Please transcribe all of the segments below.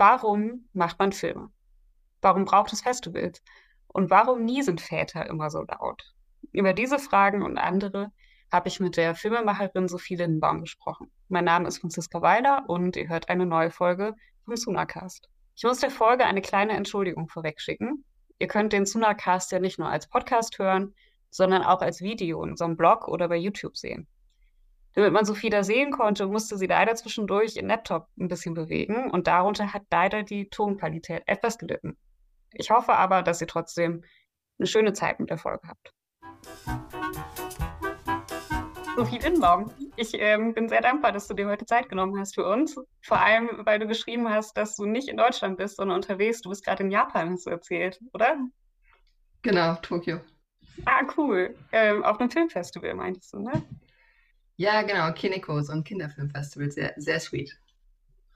Warum macht man Filme? Warum braucht es Festivals? Und warum nie sind Väter immer so laut? Über diese Fragen und andere habe ich mit der Filmemacherin Sophie Lindenbaum gesprochen. Mein Name ist Franziska Weiler und ihr hört eine neue Folge vom Sunacast. Ich muss der Folge eine kleine Entschuldigung vorwegschicken. Ihr könnt den Sunacast ja nicht nur als Podcast hören, sondern auch als Video in unserem Blog oder bei YouTube sehen. Damit man Sophie da sehen konnte, musste sie leider zwischendurch ihren Laptop ein bisschen bewegen und darunter hat leider die Tonqualität etwas gelitten. Ich hoffe aber, dass ihr trotzdem eine schöne Zeit mit der Folge habt. Sophie Lindenbaum, ich ähm, bin sehr dankbar, dass du dir heute Zeit genommen hast für uns. Vor allem, weil du geschrieben hast, dass du nicht in Deutschland bist, sondern unterwegs. Du bist gerade in Japan, hast du erzählt, oder? Genau, Tokio. Ah, cool. Ähm, auf einem Filmfestival, meintest du, ne? Ja, genau, Kineko, so ein Kinderfilmfestival, sehr, sehr sweet.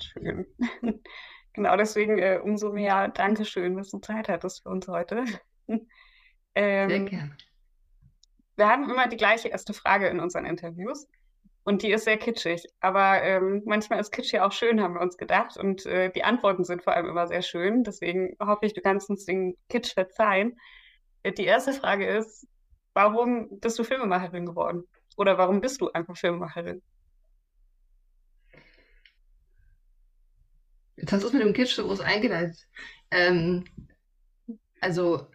Schön. Genau, deswegen äh, umso mehr Dankeschön, dass du Zeit hattest für uns heute. ähm, Sehr gerne. Wir haben immer die gleiche erste Frage in unseren Interviews und die ist sehr kitschig. Aber ähm, manchmal ist Kitsch ja auch schön, haben wir uns gedacht. Und äh, die Antworten sind vor allem immer sehr schön. Deswegen hoffe ich, du kannst uns den Kitsch verzeihen. Äh, die erste Frage ist, warum bist du Filmemacherin geworden? Oder warum bist du einfach Filmemacherin? Jetzt hast du es mit dem Kitsch so groß eingeleitet. Ähm, also,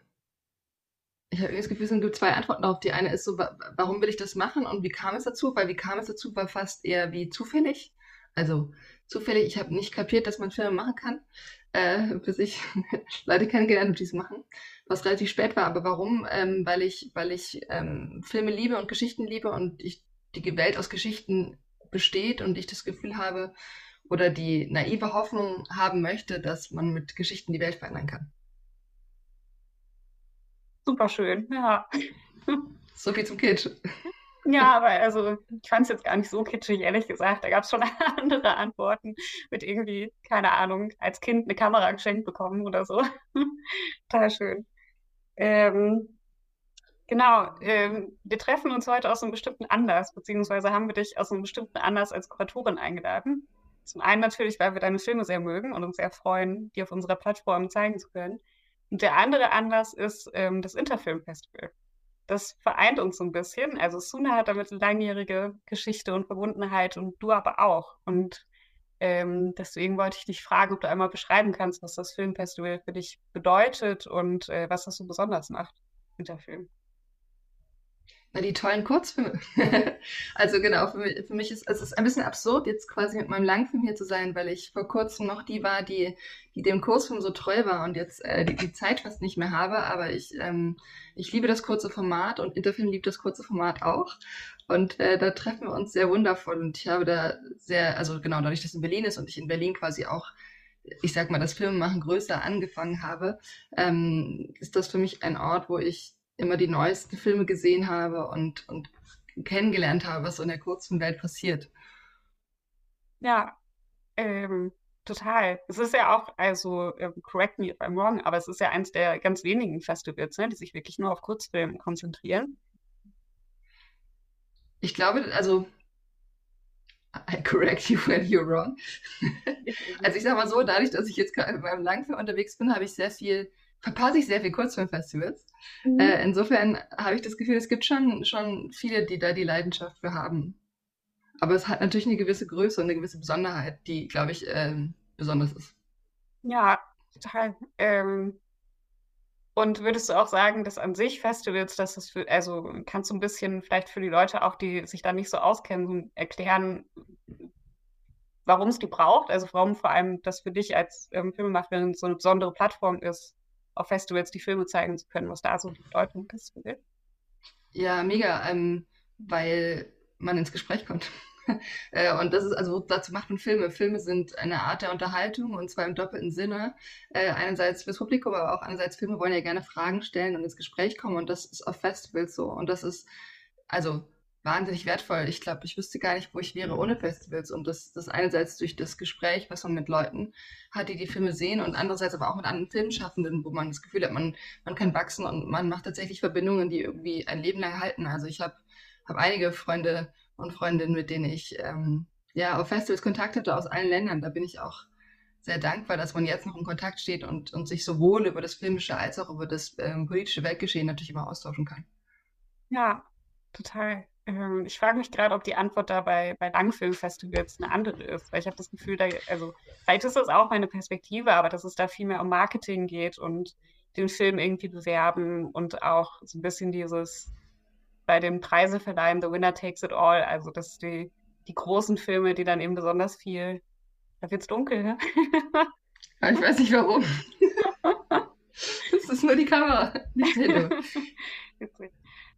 ich habe das Gefühl, es gibt zwei Antworten darauf. Die eine ist so, warum will ich das machen und wie kam es dazu? Weil wie kam es dazu, war fast eher wie zufällig. Also zufällig, ich habe nicht kapiert, dass man Filme machen kann, äh, bis ich Leute kennengelernt habe, die es machen, was relativ spät war. Aber warum? Ähm, weil ich, weil ich ähm, Filme liebe und Geschichten liebe und ich, die Welt aus Geschichten besteht und ich das Gefühl habe, oder die naive Hoffnung haben möchte, dass man mit Geschichten die Welt verändern kann. Super schön, ja. So viel zum Kitsch. Ja, aber also ich fand es jetzt gar nicht so kitschig, ehrlich gesagt. Da gab es schon andere Antworten mit irgendwie, keine Ahnung, als Kind eine Kamera geschenkt bekommen oder so. Total schön. Ähm, genau, ähm, wir treffen uns heute aus einem bestimmten Anlass, beziehungsweise haben wir dich aus einem bestimmten Anlass als Kuratorin eingeladen. Zum einen natürlich, weil wir deine Filme sehr mögen und uns sehr freuen, die auf unserer Plattform zeigen zu können. Und der andere Anlass ist ähm, das Interfilm-Festival. Das vereint uns so ein bisschen. Also Suna hat damit langjährige Geschichte und Verbundenheit und du aber auch. Und ähm, deswegen wollte ich dich fragen, ob du einmal beschreiben kannst, was das Filmfestival für dich bedeutet und äh, was das so besonders macht, Interfilm. Na, die tollen Kurzfilme. also genau, für mich, für mich ist es ist ein bisschen absurd, jetzt quasi mit meinem Langfilm hier zu sein, weil ich vor kurzem noch die war, die, die dem Kurzfilm so treu war und jetzt äh, die, die Zeit fast nicht mehr habe. Aber ich, ähm, ich liebe das kurze Format und Interfilm liebt das kurze Format auch. Und äh, da treffen wir uns sehr wundervoll. Und ich habe da sehr, also genau, dadurch, dass es in Berlin ist und ich in Berlin quasi auch ich sag mal, das Filmemachen größer angefangen habe, ähm, ist das für mich ein Ort, wo ich immer die neuesten Filme gesehen habe und, und kennengelernt habe, was so in der kurzen Welt passiert. Ja, ähm, total. Es ist ja auch, also ähm, correct me if I'm wrong, aber es ist ja eins der ganz wenigen Festivals, ne, die sich wirklich nur auf Kurzfilme konzentrieren. Ich glaube, also I correct you when you're wrong. also ich sag mal so, dadurch, dass ich jetzt beim Langfilm unterwegs bin, habe ich sehr viel verpasse ich sehr viel Kurzfilmfestivals. Mhm. Äh, insofern habe ich das Gefühl, es gibt schon, schon viele, die da die Leidenschaft für haben. Aber es hat natürlich eine gewisse Größe und eine gewisse Besonderheit, die, glaube ich, ähm, besonders ist. Ja, total. Ähm, und würdest du auch sagen, dass an sich Festivals, dass das für, also kannst du ein bisschen vielleicht für die Leute auch, die sich da nicht so auskennen, erklären, warum es die braucht? Also warum vor allem das für dich als ähm, Filmemacherin so eine besondere Plattform ist, auf Festivals die Filme zeigen zu können, was da so die Bedeutung ist für dich? Ja, mega, ähm, weil man ins Gespräch kommt. Äh, und das ist, also dazu macht man Filme. Filme sind eine Art der Unterhaltung und zwar im doppelten Sinne. Äh, einerseits fürs Publikum, aber auch einerseits Filme wollen ja gerne Fragen stellen und ins Gespräch kommen und das ist auf Festivals so. Und das ist, also wahnsinnig wertvoll. Ich glaube, ich wüsste gar nicht, wo ich wäre ohne Festivals. Und das, das einerseits durch das Gespräch, was man mit Leuten hat, die die Filme sehen, und andererseits aber auch mit anderen Filmschaffenden, wo man das Gefühl hat, man, man kann wachsen und man macht tatsächlich Verbindungen, die irgendwie ein Leben lang halten. Also ich habe hab einige Freunde und Freundinnen, mit denen ich ähm, ja auf Festivals Kontakt hatte aus allen Ländern. Da bin ich auch sehr dankbar, dass man jetzt noch in Kontakt steht und, und sich sowohl über das Filmische als auch über das ähm, politische Weltgeschehen natürlich immer austauschen kann. Ja, total. Ähm, ich frage mich gerade, ob die Antwort da bei, bei Langfilmfestivals eine andere ist, weil ich habe das Gefühl, da, also vielleicht ist das auch meine Perspektive, aber dass es da viel mehr um Marketing geht und den Film irgendwie bewerben und auch so ein bisschen dieses bei den Preise verleihen, The Winner Takes It All, also dass die, die großen Filme, die dann eben besonders viel, da wird's dunkel, ne? Ich weiß nicht warum. das ist nur die Kamera, nicht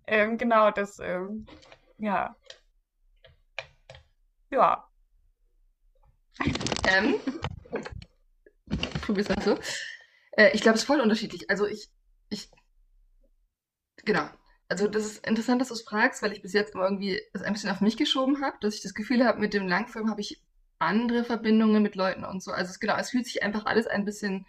ähm, genau, das ähm, ja. Ja. Ähm, probier's mal so. Äh, ich glaube, es ist voll unterschiedlich. Also ich, ich, genau. Also das ist interessant, dass du es fragst, weil ich bis jetzt immer irgendwie das ein bisschen auf mich geschoben habe, dass ich das Gefühl habe, mit dem Langfilm habe ich andere Verbindungen mit Leuten und so. Also es, genau, es fühlt sich einfach alles ein bisschen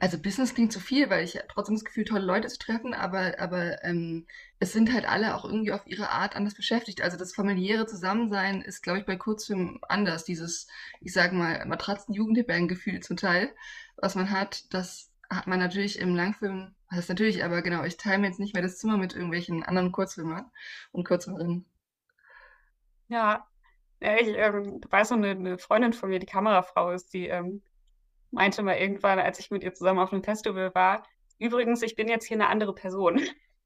also Business klingt zu viel, weil ich trotzdem das Gefühl, tolle Leute zu treffen, aber, aber ähm, es sind halt alle auch irgendwie auf ihre Art anders beschäftigt. Also das familiäre Zusammensein ist, glaube ich, bei Kurzfilmen anders. Dieses, ich sage mal, Matratzen-Jugendherbergen-Gefühl zum Teil, was man hat, das hat man natürlich im Langfilm, das ist natürlich, aber genau, ich teile mir jetzt nicht mehr das Zimmer mit irgendwelchen anderen Kurzfilmern und Kurzfilmerinnen. Ja, ja ich ähm, weiß noch, eine, eine Freundin von mir, die Kamerafrau ist, die ähm, meinte mal irgendwann, als ich mit ihr zusammen auf einem Festival war, übrigens, ich bin jetzt hier eine andere Person.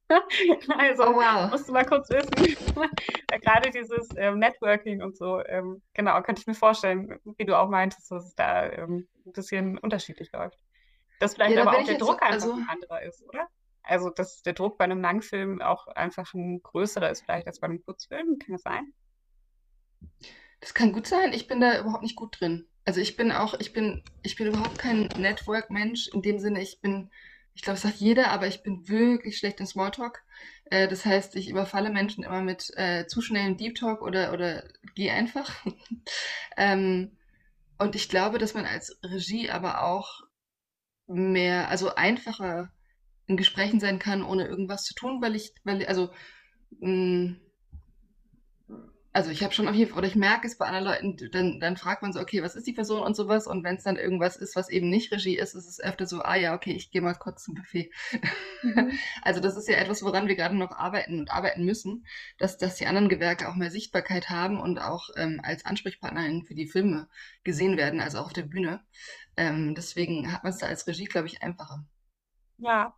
also, oh, wow. musst du mal kurz wissen. Gerade dieses ähm, Networking und so, ähm, genau, könnte ich mir vorstellen, wie du auch meintest, dass es da ähm, ein bisschen unterschiedlich läuft. Dass vielleicht ja, aber auch der Druck einfach also... ein anderer ist, oder? Also, dass der Druck bei einem Langfilm auch einfach ein größerer ist, vielleicht als bei einem Kurzfilm, kann das sein? Das kann gut sein. Ich bin da überhaupt nicht gut drin. Also ich bin auch, ich bin, ich bin überhaupt kein Network-Mensch. In dem Sinne, ich bin, ich glaube, es sagt jeder, aber ich bin wirklich schlecht in Smalltalk. Äh, das heißt, ich überfalle Menschen immer mit äh, zu schnellem Deep Talk oder, oder geh einfach. ähm, und ich glaube, dass man als Regie aber auch mehr, also einfacher in Gesprächen sein kann, ohne irgendwas zu tun, weil ich, weil, also, mh, mm, also ich habe schon auf jeden Fall, oder ich merke es bei anderen Leuten, dann, dann fragt man so, okay, was ist die Person und sowas. Und wenn es dann irgendwas ist, was eben nicht Regie ist, ist es öfter so, ah ja, okay, ich gehe mal kurz zum Buffet. Mhm. also das ist ja etwas, woran wir gerade noch arbeiten und arbeiten müssen, dass, dass die anderen Gewerke auch mehr Sichtbarkeit haben und auch ähm, als Ansprechpartnerin für die Filme gesehen werden, also auch auf der Bühne. Ähm, deswegen hat man es da als Regie, glaube ich, einfacher. Ja,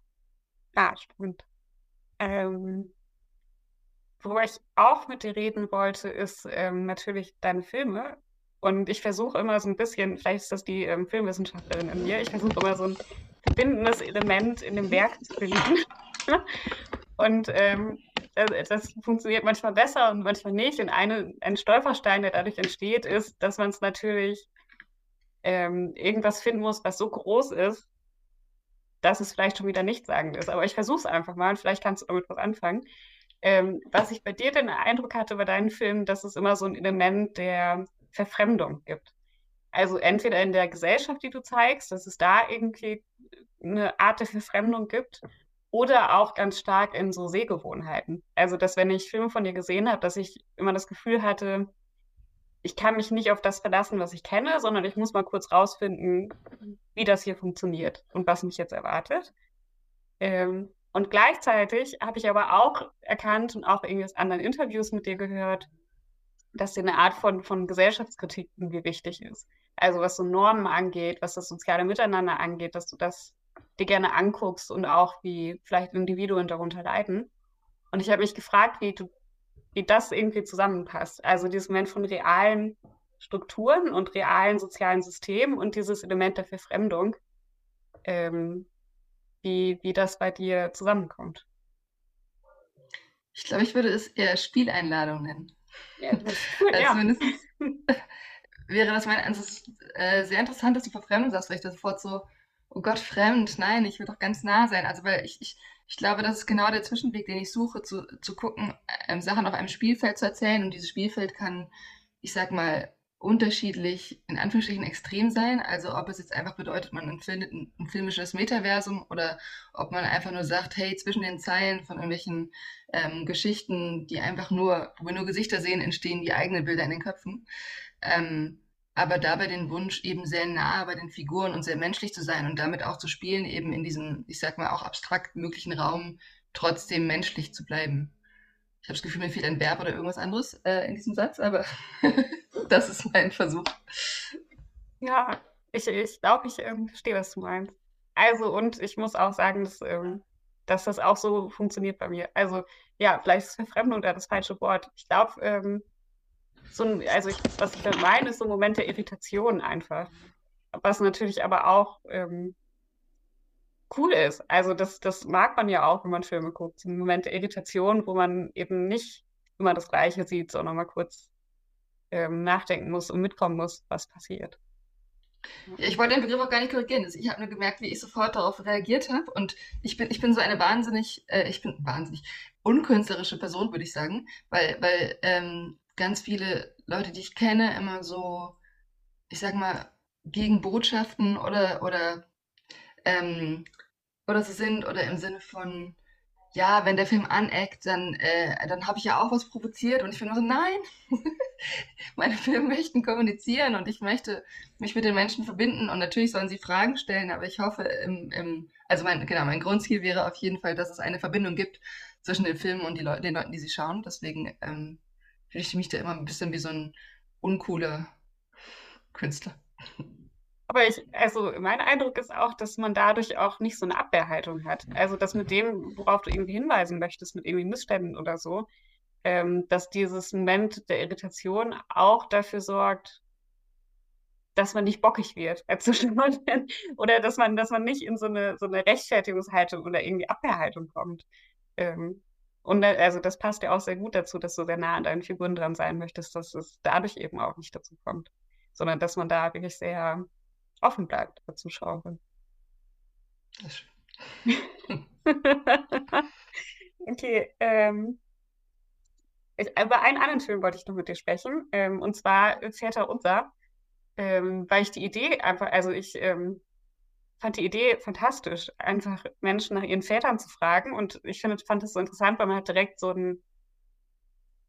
ja, stimmt. Ähm, Worüber ich auch mit dir reden wollte, ist ähm, natürlich deine Filme. Und ich versuche immer so ein bisschen, vielleicht ist das die ähm, Filmwissenschaftlerin in mir, ich versuche immer so ein verbindendes Element in dem Werk zu finden. und ähm, das, das, funktioniert manchmal besser und manchmal nicht. Und eine, ein Stolperstein, der dadurch entsteht, ist, dass man es natürlich ähm, irgendwas finden muss, was so groß ist, dass es vielleicht schon wieder nichtssagend ist. Aber ich versuche es einfach mal und vielleicht kannst du damit was anfangen. Ähm, was ich bei dir den Eindruck hatte bei deinen Filmen, dass es immer so ein Element der Verfremdung gibt. Also entweder in der Gesellschaft, die du zeigst, dass es da irgendwie eine Art der Verfremdung gibt, oder auch ganz stark in so Sehgewohnheiten. Also, dass wenn ich Filme von dir gesehen habe, dass ich immer das Gefühl hatte, ich kann mich nicht auf das verlassen, was ich kenne, sondern ich muss mal kurz rausfinden, wie das hier funktioniert und was mich jetzt erwartet. Ähm, und gleichzeitig habe ich aber auch erkannt und auch irgendwie aus anderen Interviews mit dir gehört, dass dir eine Art von, von Gesellschaftskritik irgendwie wichtig ist. Also was so Normen angeht, was das soziale Miteinander angeht, dass du das dir gerne anguckst und auch wie vielleicht Individuen darunter leiden. Und ich habe mich gefragt, wie du, wie das irgendwie zusammenpasst. Also dieses Moment von realen Strukturen und realen sozialen Systemen und dieses Element der Verfremdung. Ähm, wie, wie das bei dir zusammenkommt. Ich glaube, ich würde es eher Spieleinladung nennen. Ja, gut, also ja. Zumindest wäre das mein, also es ist äh, sehr interessant, dass du Verfremdung sagst, weil ich das sofort so, oh Gott, fremd, nein, ich will doch ganz nah sein. Also, weil ich, ich, ich glaube, das ist genau der Zwischenweg, den ich suche, zu, zu gucken, ähm, Sachen auf einem Spielfeld zu erzählen. Und dieses Spielfeld kann, ich sag mal, unterschiedlich, in Anführungsstrichen, extrem sein. Also ob es jetzt einfach bedeutet, man empfindet ein, ein, filmisches Metaversum oder ob man einfach nur sagt, hey, zwischen den Zeilen von irgendwelchen ähm, Geschichten, die einfach nur, wo wir nur Gesichter sehen, entstehen die eigenen Bilder in den Köpfen. Ähm, aber dabei den Wunsch, eben sehr nah bei den Figuren und sehr menschlich zu sein und damit auch zu spielen, eben in diesem, ich sag mal, auch abstrakt möglichen Raum trotzdem menschlich zu bleiben. Ich habe das Gefühl, mir fehlt ein Verb oder irgendwas anderes äh, in diesem Satz, aber das ist mein Versuch. Ja, ich, ich glaube, ich ähm, verstehe, was du meinst. Also, und ich muss auch sagen, dass, ähm, dass das auch so funktioniert bei mir. Also, ja, vielleicht ist Verfremdung da das falsche Wort. Ich glaube, ähm, so also ich, was ich da meine, ist so ein Moment der Irritation einfach. Was natürlich aber auch ähm, cool ist. Also das, das mag man ja auch, wenn man Filme guckt. So ein Moment der Irritation, wo man eben nicht immer das Gleiche sieht, sondern mal kurz ähm, nachdenken muss und mitkommen muss, was passiert. Ich wollte den Begriff auch gar nicht korrigieren. Also ich habe nur gemerkt, wie ich sofort darauf reagiert habe. Und ich bin, ich bin so eine wahnsinnig, äh, ich bin wahnsinnig unkünstlerische Person, würde ich sagen, weil, weil ähm, ganz viele Leute, die ich kenne, immer so, ich sag mal, gegen Botschaften oder, oder, ähm, oder so sind oder im Sinne von, ja, wenn der Film aneckt, dann, äh, dann habe ich ja auch was provoziert und ich bin immer so, nein, meine Filme möchten kommunizieren und ich möchte mich mit den Menschen verbinden und natürlich sollen sie Fragen stellen, aber ich hoffe, im, im, also mein, genau, mein Grundziel wäre auf jeden Fall, dass es eine Verbindung gibt zwischen den Filmen und Leu den Leuten, die sie schauen. Deswegen ähm, fühle ich mich da immer ein bisschen wie so ein uncooler Künstler. Aber ich, also mein Eindruck ist auch, dass man dadurch auch nicht so eine Abwehrhaltung hat. Also das mit dem, worauf du irgendwie hinweisen möchtest, mit irgendwie Missständen oder so, ähm, dass dieses Moment der Irritation auch dafür sorgt, dass man nicht bockig wird als Zuschauer oder dass man, dass man nicht in so eine, so eine Rechtfertigungshaltung oder irgendwie Abwehrhaltung kommt. Ähm, und also das passt ja auch sehr gut dazu, dass du sehr nah an deinen Figuren dran sein möchtest, dass es dadurch eben auch nicht dazu kommt, sondern dass man da wirklich sehr offen bleibt als Zuschauerin. okay, ähm, ich, über einen anderen Film wollte ich noch mit dir sprechen, ähm, und zwar Väter unser, ähm, weil ich die Idee einfach, also ich ähm, fand die Idee fantastisch, einfach Menschen nach ihren Vätern zu fragen. Und ich finde, fand es so interessant, weil man hat direkt so ein,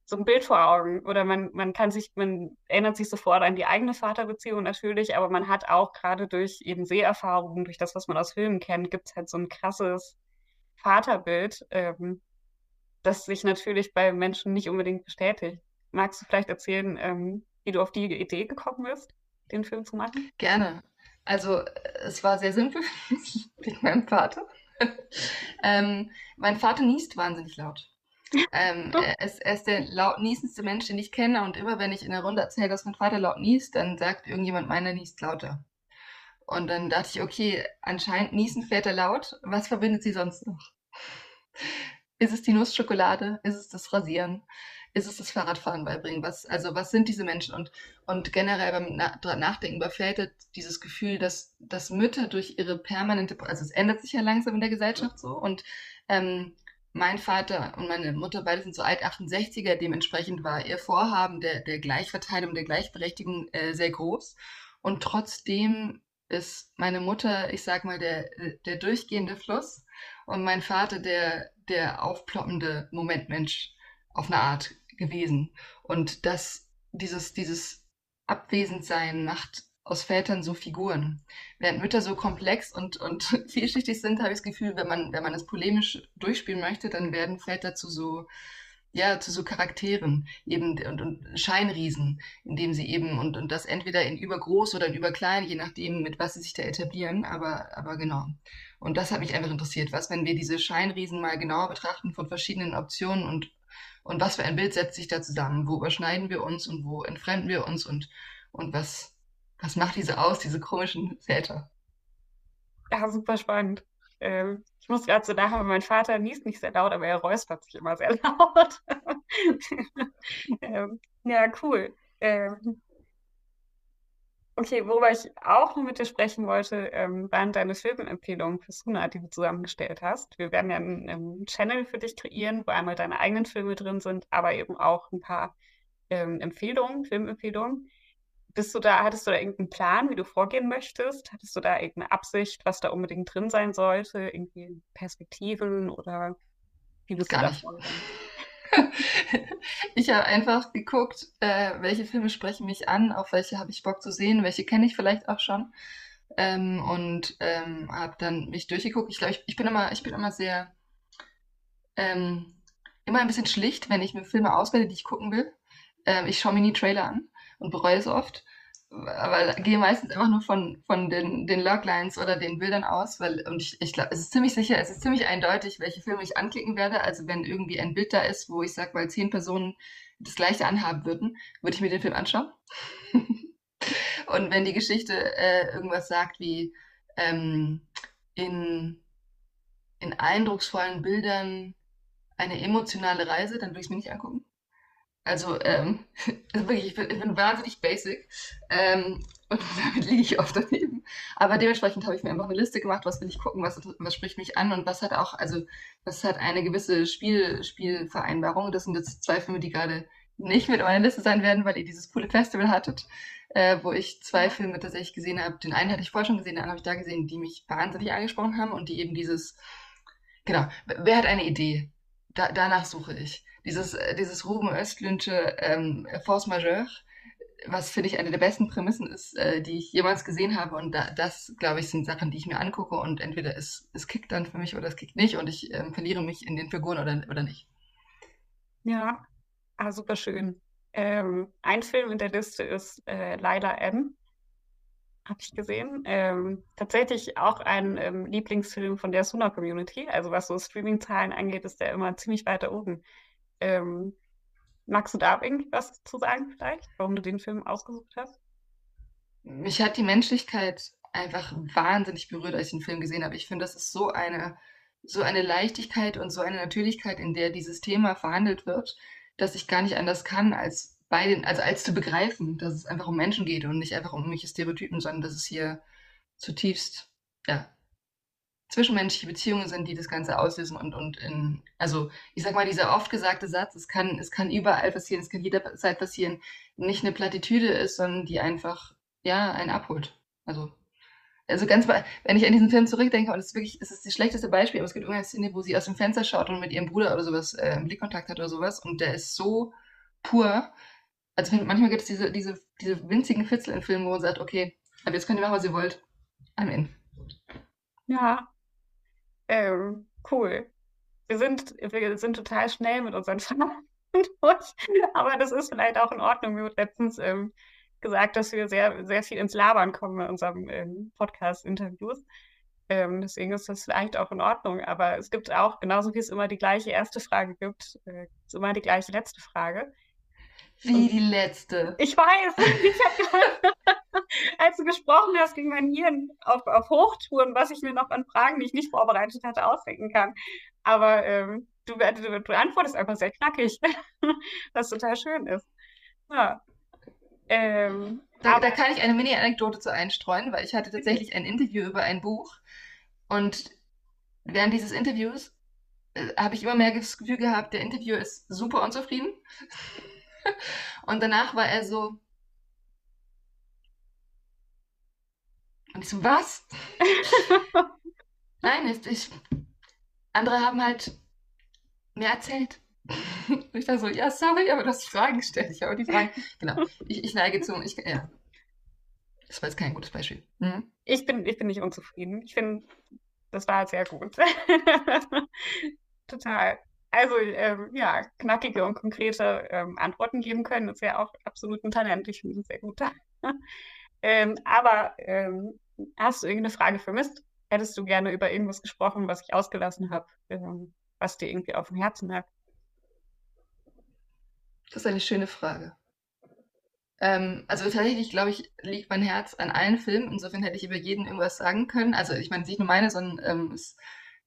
so ein Bild vor Augen. Oder man, man kann sich, man erinnert sich sofort an die eigene Vaterbeziehung natürlich, aber man hat auch gerade durch eben Seherfahrungen, durch das, was man aus Filmen kennt, gibt es halt so ein krasses Vaterbild, ähm, das sich natürlich bei Menschen nicht unbedingt bestätigt. Magst du vielleicht erzählen, ähm, wie du auf die Idee gekommen bist, den Film zu machen? Gerne. Also es war sehr simpel wegen meinem Vater. ähm, mein Vater niest wahnsinnig laut. Ähm, er, ist, er, ist, der laut niesendste Mensch, den ich kenne. Und immer wenn ich in der Runde erzähle, dass mein Vater laut niest, dann sagt irgendjemand, meiner niest lauter. Und dann dachte ich, okay, anscheinend niesen Väter laut. Was verbindet sie sonst noch? Ist es die Nussschokolade? Ist es das Rasieren? ist es das Fahrradfahren beibringen? Was, also was sind diese Menschen? Und, und generell beim Nachdenken über Väter dieses Gefühl, dass, dass Mütter durch ihre permanente, also es ändert sich ja langsam in der Gesellschaft so und ähm, mein Vater und meine Mutter, beide sind so alt 68er, dementsprechend war ihr Vorhaben der, der Gleichverteilung, der Gleichberechtigung äh, sehr groß. Und trotzdem ist meine Mutter, ich sag mal, der, der durchgehende Fluss und mein Vater der, der aufploppende Momentmensch auf eine Art gewesen. Und dass dieses, dieses Abwesendsein macht aus Vätern so Figuren. Während Mütter so komplex und, und vielschichtig sind, habe ich das Gefühl, wenn man, wenn man es polemisch durchspielen möchte, dann werden Väter zu so, ja, zu so Charakteren eben und, und Scheinriesen, indem sie eben und, und das entweder in übergroß oder in überklein, je nachdem, mit was sie sich da etablieren, aber, aber genau. Und das hat mich einfach interessiert. Was, wenn wir diese Scheinriesen mal genauer betrachten von verschiedenen Optionen und und was für ein Bild setzt sich da zusammen? Wo überschneiden wir uns und wo entfremden wir uns und, und was, was macht diese aus, diese komischen Väter? Ja, super spannend. Ähm, ich muss gerade so nachher, mein Vater niest nicht sehr laut, aber er räuspert sich immer sehr laut. ähm, ja, cool. Ähm, Okay, worüber ich auch noch mit dir sprechen wollte, ähm, waren deine Filmempfehlungen für Suna, die du zusammengestellt hast. Wir werden ja einen, einen, Channel für dich kreieren, wo einmal deine eigenen Filme drin sind, aber eben auch ein paar ähm, Empfehlungen, Filmempfehlungen. Bist du da, hattest du da irgendeinen Plan, wie du vorgehen möchtest? Hattest du da irgendeine Absicht, was da unbedingt drin sein sollte? Irgendwie Perspektiven oder wie bist Gar du da vorgegangen? ich habe einfach geguckt, äh, welche Filme sprechen mich an, auf welche habe ich Bock zu sehen, welche kenne ich vielleicht auch schon. Ähm, und ähm, habe dann mich durchgeguckt. Ich glaube, ich, ich, bin immer, ich bin immer sehr, ähm, immer ein bisschen schlicht, wenn ich mir Filme auswähle, die ich gucken will. Ähm, ich schaue mir nie Trailer an und bereue es oft aber gehe meistens einfach nur von, von den, den Loglines oder den Bildern aus, weil, und ich, ich glaube, es ist ziemlich sicher, es ist ziemlich eindeutig, welche Filme ich anklicken werde. Also wenn irgendwie ein Bild da ist, wo ich sage, weil zehn Personen das gleiche anhaben würden, würde ich mir den Film anschauen. und wenn die Geschichte äh, irgendwas sagt wie ähm, in, in eindrucksvollen Bildern eine emotionale Reise, dann würde ich es mir nicht angucken. Also, ähm, also wirklich, ich bin, ich bin wahnsinnig basic. Ähm, und damit liege ich oft daneben. Aber dementsprechend habe ich mir einfach eine Liste gemacht, was will ich gucken, was, was spricht mich an und was hat auch, also was hat eine gewisse Spiel, Spielvereinbarung. Das sind jetzt zwei Filme, die gerade nicht mit meiner Liste sein werden, weil ihr dieses coole Festival hattet, äh, wo ich zwei Filme tatsächlich gesehen habe. Den einen hatte ich vorher schon gesehen, den anderen habe ich da gesehen, die mich wahnsinnig angesprochen haben und die eben dieses, genau, wer hat eine Idee? Da, danach suche ich dieses, äh, dieses Ruben Östlündsche ähm, Force Majeure, was finde ich eine der besten Prämissen ist, äh, die ich jemals gesehen habe. Und da, das, glaube ich, sind Sachen, die ich mir angucke und entweder es, es kickt dann für mich oder es kickt nicht und ich ähm, verliere mich in den Figuren oder, oder nicht. Ja, ah, super schön. Ähm, ein Film in der Liste ist äh, Laila M. Habe ich gesehen. Ähm, tatsächlich auch ein ähm, Lieblingsfilm von der Suna Community. Also was so Streaming-Zahlen angeht, ist der immer ziemlich weiter oben. Ähm, magst du da irgendwas zu sagen vielleicht, warum du den Film ausgesucht hast? Mich hat die Menschlichkeit einfach wahnsinnig berührt, als ich den Film gesehen habe. Ich finde, das ist so eine, so eine Leichtigkeit und so eine Natürlichkeit, in der dieses Thema verhandelt wird, dass ich gar nicht anders kann, als bei den, also als zu begreifen, dass es einfach um Menschen geht und nicht einfach um irgendwelche Stereotypen, sondern dass es hier zutiefst, ja, zwischenmenschliche Beziehungen sind, die das Ganze auslösen und, und in, also ich sag mal, dieser oft gesagte Satz, es kann, es kann überall passieren, es kann jederzeit passieren, nicht eine Plattitüde ist, sondern die einfach, ja, einen abholt. Also, also ganz, wenn ich an diesen Film zurückdenke, und es ist wirklich, es ist das schlechteste Beispiel, aber es gibt irgendeine Szene, wo sie aus dem Fenster schaut und mit ihrem Bruder oder sowas äh, Blickkontakt hat oder sowas, und der ist so pur. Also manchmal gibt es diese, diese, diese winzigen Fitzel in Filmen, wo man sagt, okay, aber jetzt könnt ihr machen, was ihr wollt. I'm in. Ja, ähm, cool. Wir sind, wir sind total schnell mit unseren Fragen durch, aber das ist vielleicht auch in Ordnung. Mir wurde letztens ähm, gesagt, dass wir sehr, sehr viel ins Labern kommen in unserem ähm, Podcast-Interviews. Ähm, deswegen ist das vielleicht auch in Ordnung. Aber es gibt auch, genauso wie es immer die gleiche erste Frage gibt, äh, immer die gleiche letzte Frage. Wie die letzte. Ich weiß. Ich hab, als du gesprochen hast, ging mein Hirn auf, auf Hochtouren, was ich mir noch an Fragen, die ich nicht vorbereitet hatte, ausdenken kann. Aber ähm, du, du, du, antwortest einfach sehr knackig, was total schön ist. Ja. Ähm, da, da, kann ich eine Mini-Anekdote zu einstreuen, weil ich hatte tatsächlich ein Interview über ein Buch und während dieses Interviews äh, habe ich immer mehr das Gefühl gehabt, der Interviewer ist super unzufrieden. Und danach war er so. Und ich so, was? Nein, ich, ich, andere haben halt mehr erzählt. Und ich war so, ja, sorry, aber du hast Fragen gestellt. Ich habe die Fragen. Genau. Ich, ich neige zu. Ich, ja. Das war jetzt kein gutes Beispiel. Mhm. Ich, bin, ich bin nicht unzufrieden. Ich finde, das war sehr gut. Total. Also ähm, ja, knackige und konkrete ähm, Antworten geben können, ist ja auch absolut ein Talent. Ich finde es sehr gut. ähm, aber ähm, hast du irgendeine Frage vermisst? Hättest du gerne über irgendwas gesprochen, was ich ausgelassen habe, ähm, was dir irgendwie auf dem Herzen lag? Das ist eine schöne Frage. Ähm, also tatsächlich, glaube ich, liegt mein Herz an allen Filmen. Insofern hätte ich über jeden irgendwas sagen können. Also ich meine, nicht nur meine, sondern es,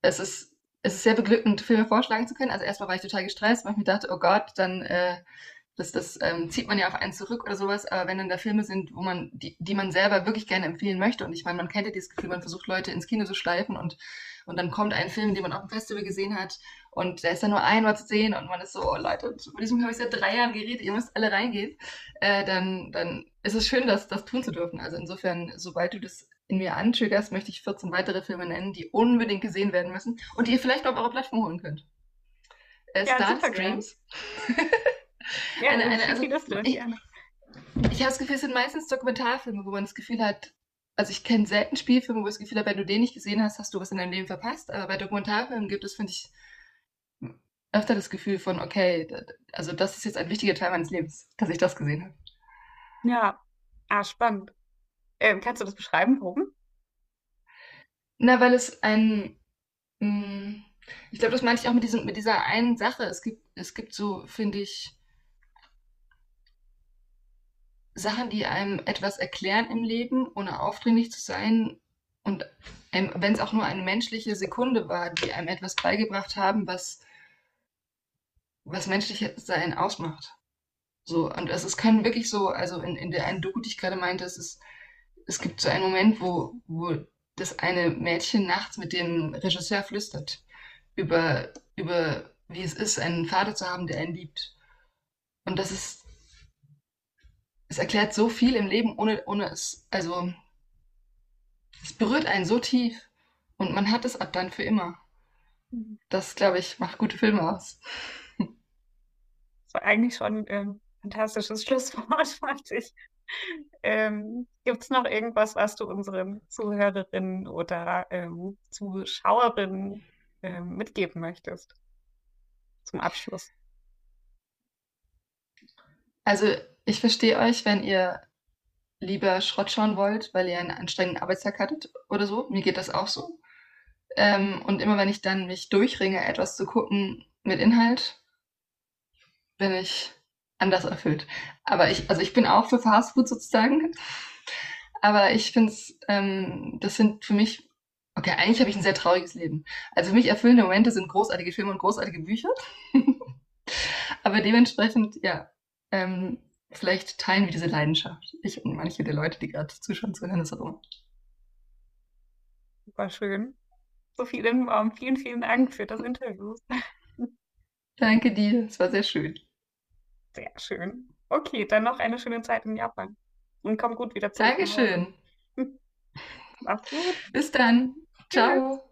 es ist es ist sehr beglückend, Filme vorschlagen zu können. Also erstmal war ich total gestresst, weil ich mir dachte, oh Gott, dann äh, das, das ähm, zieht man ja auf einen zurück oder sowas. Aber wenn dann da Filme sind, wo man, die, die man selber wirklich gerne empfehlen möchte, und ich meine, man kennt ja dieses Gefühl, man versucht Leute ins Kino zu schleifen und, und dann kommt ein Film, den man auf dem Festival gesehen hat und da ist dann nur einmal zu sehen und man ist so, oh Leute, über diesen habe ich seit drei Jahren geredet, ihr müsst alle reingehen, äh, dann, dann ist es schön, das, das tun zu dürfen. Also insofern, sobald du das in mir antriggerst, möchte ich 14 weitere Filme nennen, die unbedingt gesehen werden müssen und die ihr vielleicht auf eure Plattform holen könnt. Äh, Ja, Star. Streams. Ja, Eine- eine, also, Liste. ich-. Ich habe das Gefühl, es sind meistens Dokumentarfilme, wo man das Gefühl hat, also ich kenne selten Spielfilme, wo ich das Gefühl habe, wenn du den nicht gesehen hast, hast du was in deinem Leben verpasst. Aber bei Dokumentarfilmen gibt es, finde ich, öfter das Gefühl von, okay, also das ist jetzt ein wichtiger Teil meines Lebens, dass ich das gesehen habe. Ja, ah, spannend. Ähm, kannst du das beschreiben, warum? Na, weil es ein, mh, ich glaube, das meinte ich auch mit diesem, mit dieser einen Sache. Es gibt, es gibt so, finde ich, Sachen, die einem etwas erklären im Leben, ohne aufdringlich zu sein. Und ähm, wenn es auch nur eine menschliche Sekunde war, die einem etwas beigebracht haben, was, was menschliches Sein ausmacht. So, und es, es kann wirklich so, also in, in der einen Doku, die ich gerade meinte, es ist, es gibt so einen Moment, wo, wo das eine Mädchen nachts mit dem Regisseur flüstert über, über wie es ist, einen Vater zu haben, der einen liebt. Und das ist, es erklärt so viel im Leben, ohne, ohne es, also, es berührt einen so tief und man hat es ab dann für immer. Das, glaube ich, macht gute Filme aus. Das war eigentlich schon ähm, ein fantastisches Schlusswort, fand ich. Ähm, gibt es noch irgendwas, was du unseren Zuhörerinnen oder ähm, Zuschauerinnen ähm, mitgeben möchtest? Zum Abschluss. Also, ich verstehe euch, wenn ihr lieber Schrott schauen wollt, weil ihr einen anstrengenden Arbeitstag hattet oder so. Mir geht das auch so. Ähm, und immer wenn ich dann mich durchringe, etwas zu gucken mit Inhalt, bin ich anders erfüllt. Aber ich, also ich bin auch für Fastfood sozusagen. Aber ich finde es, ähm, das sind für mich, okay, eigentlich habe ich ein sehr trauriges Leben. Also für mich erfüllende Momente sind großartige Filme und großartige Bücher. Aber dementsprechend, ja, ähm, vielleicht teilen wir diese Leidenschaft. Ich und manche der Leute, die gerade zuschauen, zuhören, das auch immer. Super schön. So viel im Raum. Vielen, vielen Dank für das Interview. Danke dir, es war sehr schön. Sehr schön. Okay, dann noch eine schöne Zeit in Japan. Und komm gut wieder zurück. Dankeschön. Mach's gut. Bis dann. Ciao.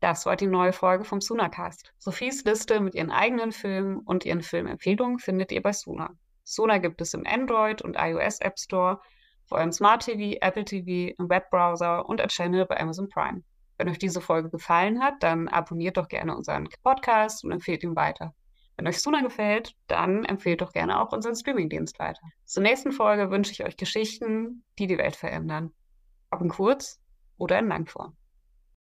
Das war die neue Folge vom Sunacast. Sophies Liste mit ihren eigenen Filmen und ihren Filmempfehlungen findet ihr bei Suna. Suna gibt es im Android und iOS App Store, vor allem Smart TV, Apple TV, im Webbrowser und als Channel bei Amazon Prime. Wenn euch diese Folge gefallen hat, dann abonniert doch gerne unseren Podcast und empfehlt ihn weiter. Wenn euch Suna gefällt, dann empfehlt doch gerne auch unseren Streamingdienst weiter. Zur nächsten Folge wünsche ich euch Geschichten, die die Welt verändern. Ob in kurz oder in Langform.